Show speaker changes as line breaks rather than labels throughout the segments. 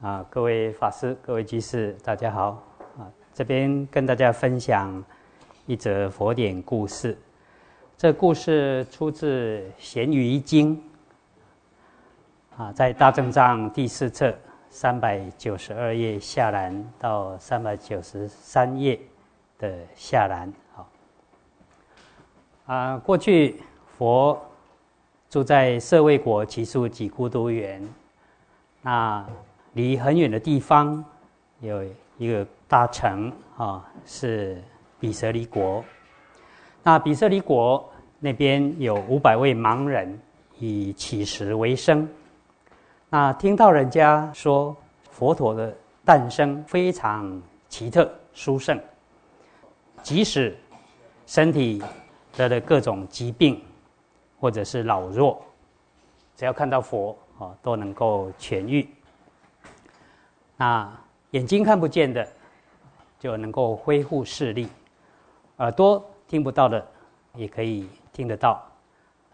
啊，各位法师、各位居士，大家好！啊，这边跟大家分享一则佛典故事。这故事出自《咸鱼经》，啊，在大正藏第四册三百九十二页下栏到三百九十三页的下栏。好，啊，过去佛住在舍卫国祇树几孤独园，那。离很远的地方有一个大城啊，是比舍离国。那比舍离国那边有五百位盲人以乞食为生。那听到人家说佛陀的诞生非常奇特殊胜，即使身体得了各种疾病或者是老弱，只要看到佛啊，都能够痊愈。那眼睛看不见的，就能够恢复视力；耳朵听不到的，也可以听得到；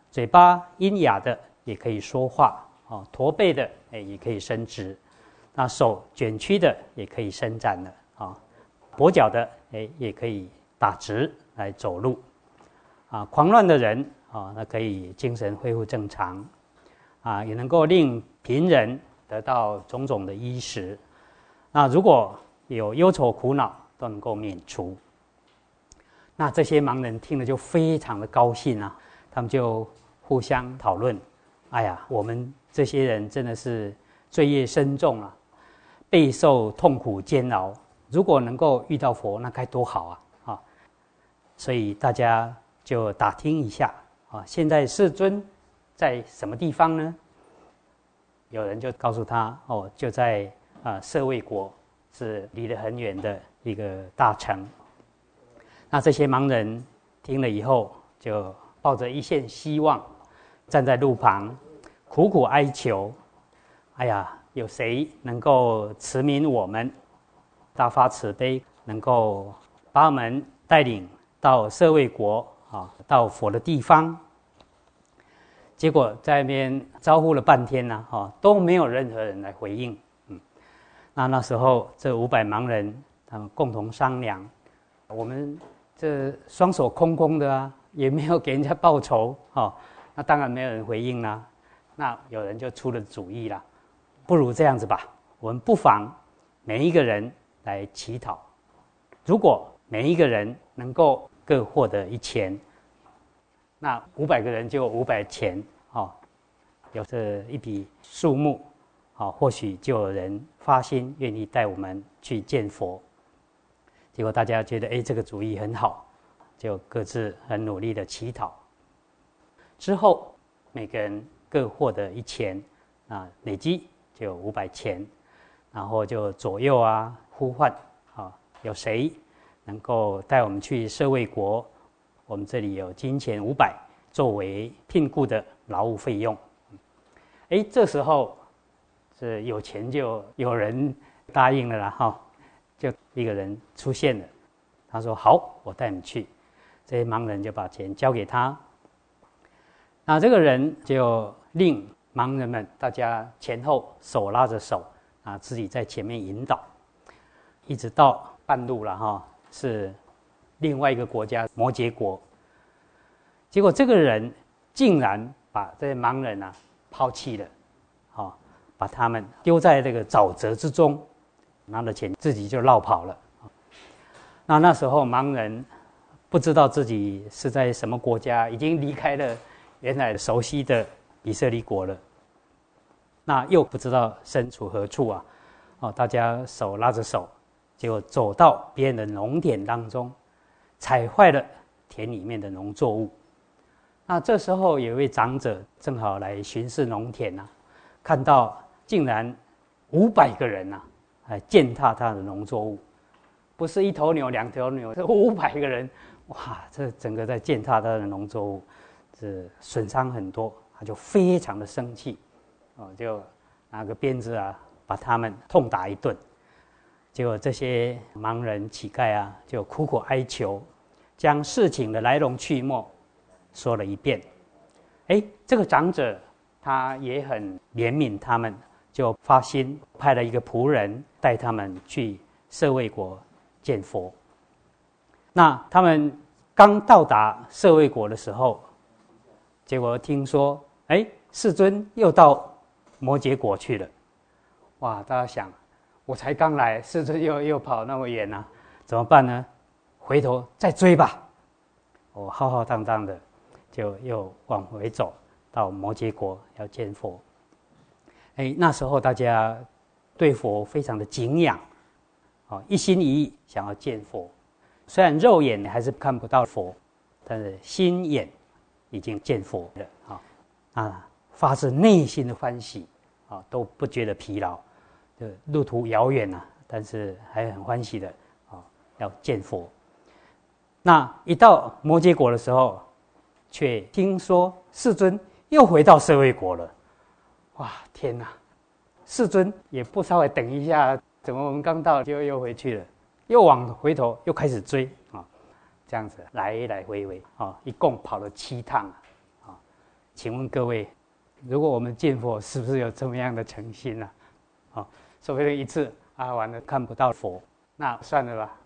嘴巴阴哑的也可以说话；啊，驼背的哎也可以伸直；那手卷曲的也可以伸展了；啊，跛脚的哎也可以打直来走路；啊，狂乱的人啊，那可以精神恢复正常；啊，也能够令贫人得到种种的衣食。那如果有忧愁苦恼都能够免除，那这些盲人听了就非常的高兴啊！他们就互相讨论：“哎呀，我们这些人真的是罪业深重啊，备受痛苦煎熬。如果能够遇到佛，那该多好啊！”啊，所以大家就打听一下啊，现在世尊在什么地方呢？有人就告诉他：“哦，就在。”啊，舍卫国是离得很远的一个大城。那这些盲人听了以后，就抱着一线希望，站在路旁，苦苦哀求：“哎呀，有谁能够慈悯我们，大发慈悲，能够把我们带领到舍卫国啊，到佛的地方？”结果在那边招呼了半天呢，哈，都没有任何人来回应。那那时候，这五百盲人他们共同商量，我们这双手空空的啊，也没有给人家报酬，哦，那当然没有人回应啦。那有人就出了主意啦，不如这样子吧，我们不妨每一个人来乞讨，如果每一个人能够各获得一千，那五百个人就五百钱，哦，有这一笔数目。好，或许就有人发心愿意带我们去见佛。结果大家觉得，哎，这个主意很好，就各自很努力的乞讨。之后，每个人各获得一钱，啊，累积就五百钱。然后就左右啊呼唤，啊，有谁能够带我们去社卫国？我们这里有金钱五百作为聘雇的劳务费用。哎，这时候。是有钱就有人答应了啦，哈，就一个人出现了，他说：“好，我带你去。”这些盲人就把钱交给他。那这个人就令盲人们大家前后手拉着手啊，自己在前面引导，一直到半路了哈，是另外一个国家摩羯国。结果这个人竟然把这些盲人啊抛弃了，好。把他们丢在这个沼泽之中，拿了钱自己就绕跑了。那那时候盲人不知道自己是在什么国家，已经离开了原来熟悉的以色列国了。那又不知道身处何处啊？哦，大家手拉着手，结果走到别人的农田当中，踩坏了田里面的农作物。那这时候有一位长者正好来巡视农田呐，看到。竟然五百个人呐，来践踏他的农作物，不是一头牛、两头牛，是五百个人，哇！这整个在践踏他的农作物，是损伤很多，他就非常的生气，哦，就拿个鞭子啊，把他们痛打一顿。结果这些盲人乞丐啊，就苦苦哀求，将事情的来龙去脉说了一遍。哎，这个长者他也很怜悯他们。就发心派了一个仆人带他们去舍卫国见佛。那他们刚到达舍卫国的时候，结果听说，哎，世尊又到摩羯国去了。哇！大家想，我才刚来，世尊又又跑那么远呢，怎么办呢？回头再追吧。我浩浩荡荡的，就又往回走到摩羯国要见佛。哎，那时候大家对佛非常的敬仰，啊，一心一意想要见佛。虽然肉眼还是看不到佛，但是心眼已经见佛了啊！啊，发自内心的欢喜啊，都不觉得疲劳。的路途遥远呐，但是还很欢喜的啊，要见佛。那一到摩羯国的时候，却听说世尊又回到舍卫国了。哇，天哪！世尊也不稍微等一下，怎么我们刚到就又回去了？又往回头又开始追啊，这样子来来回回啊，一共跑了七趟啊。请问各位，如果我们见佛，是不是有这么样的诚心呢？啊，所谓的一次啊，完了看不到佛，那算了吧。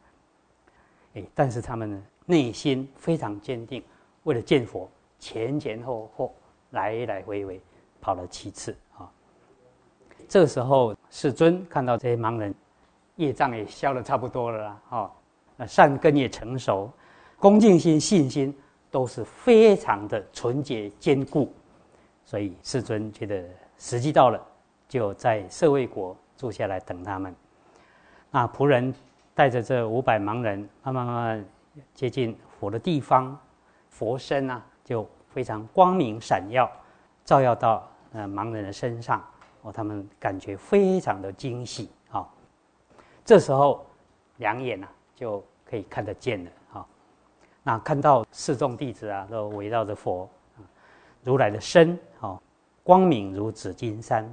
哎，但是他们呢内心非常坚定，为了见佛，前前后后来来回回跑了七次啊。这时候世尊看到这些盲人。业障也消的差不多了啦，哦，善根也成熟，恭敬心、信心都是非常的纯洁坚固，所以世尊觉得时机到了，就在舍卫国住下来等他们。那仆人带着这五百盲人，慢慢慢慢接近佛的地方，佛身啊就非常光明闪耀，照耀到呃盲人的身上，哦，他们感觉非常的惊喜啊。这时候，两眼呐就可以看得见了啊。那看到四众弟子啊，都围绕着佛，如来的身啊，光明如紫金山。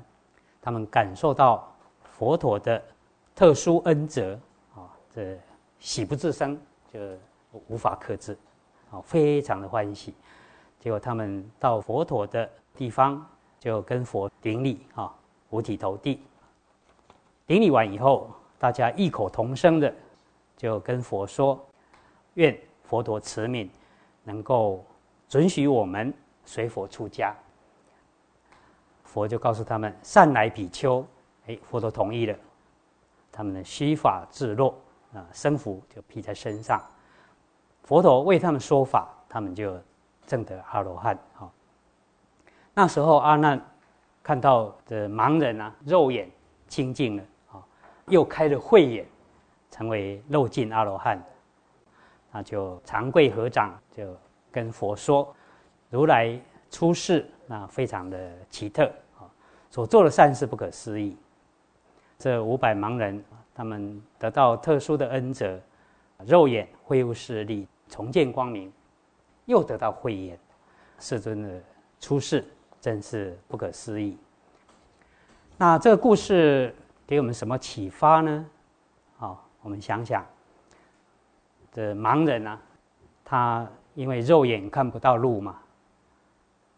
他们感受到佛陀的特殊恩泽啊，这喜不自胜，就无法克制，啊，非常的欢喜。结果他们到佛陀的地方，就跟佛顶礼啊，五体投地。顶礼完以后。大家异口同声的就跟佛说：“愿佛陀慈悯，能够准许我们随佛出家。”佛就告诉他们：“善来比丘。”哎，佛陀同意了。他们的须发自落啊，僧服就披在身上。佛陀为他们说法，他们就证得阿罗汉。啊，那时候阿难看到的盲人啊，肉眼清净了啊。又开了慧眼，成为肉尽阿罗汉，那就长跪合掌，就跟佛说：“如来出世，那非常的奇特啊，所做的善事不可思议。这五百盲人，他们得到特殊的恩泽，肉眼恢复视力，重见光明，又得到慧眼，世尊的出世真是不可思议。那这个故事。给我们什么启发呢？好，我们想想，这盲人呢，他因为肉眼看不到路嘛，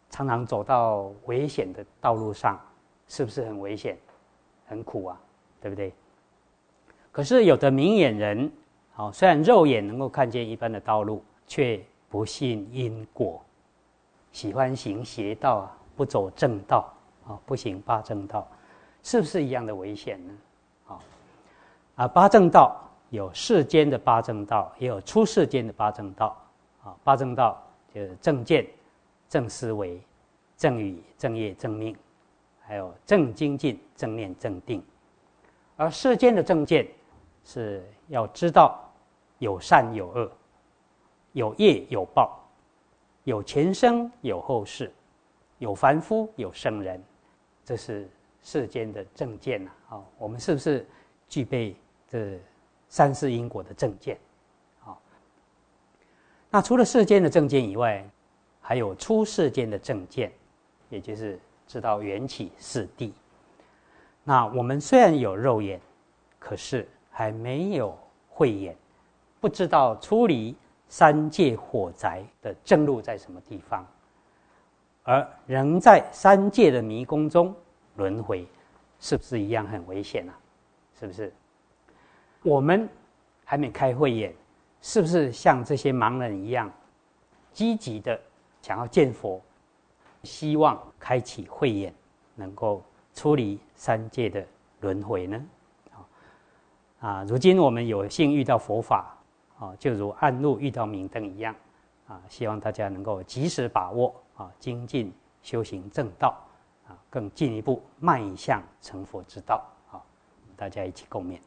常常走到危险的道路上，是不是很危险、很苦啊？对不对？可是有的明眼人，好，虽然肉眼能够看见一般的道路，却不信因果，喜欢行邪道啊，不走正道啊，不行八正道。是不是一样的危险呢？啊，啊，八正道有世间的八正道，也有出世间的八正道。啊，八正道就是正见、正思维、正语、正业、正命，还有正精进、正念、正定。而世间的正见是要知道有善有恶，有业有报，有前生有后世，有凡夫有圣人，这是。世间的正见呐，啊，我们是不是具备这三世因果的正见？啊，那除了世间的正见以外，还有出世间的正见，也就是知道缘起四谛。那我们虽然有肉眼，可是还没有慧眼，不知道出离三界火宅的正路在什么地方，而仍在三界的迷宫中。轮回，是不是一样很危险啊？是不是？我们还没开慧眼，是不是像这些盲人一样，积极的想要见佛，希望开启慧眼，能够出离三界的轮回呢？啊，如今我们有幸遇到佛法，啊，就如暗路遇到明灯一样，啊，希望大家能够及时把握，啊，精进修行正道，啊，更进一步迈向成佛之道，啊，大家一起共勉。